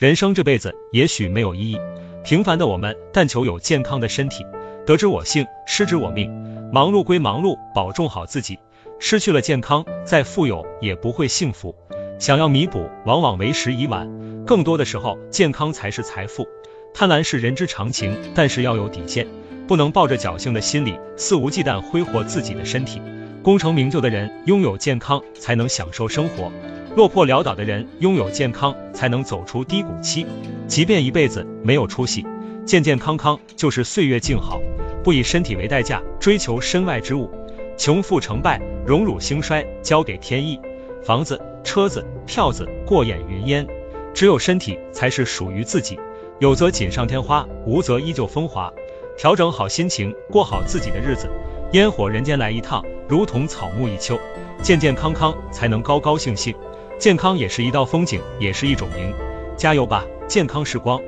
人生这辈子也许没有意义，平凡的我们但求有健康的身体。得之我幸，失之我命。忙碌归忙碌，保重好自己。失去了健康，再富有也不会幸福。想要弥补，往往为时已晚。更多的时候，健康才是财富。贪婪是人之常情，但是要有底线，不能抱着侥幸的心理，肆无忌惮挥霍自己的身体。功成名就的人拥有健康，才能享受生活；落魄潦倒的人拥有健康，才能走出低谷期。即便一辈子没有出息，健健康康就是岁月静好。不以身体为代价追求身外之物，穷富成败、荣辱兴衰交给天意。房子、车子、票子过眼云烟，只有身体才是属于自己。有则锦上添花，无则依旧风华。调整好心情，过好自己的日子。烟火人间来一趟，如同草木一秋。健健康康才能高高兴兴，健康也是一道风景，也是一种名。加油吧，健康时光。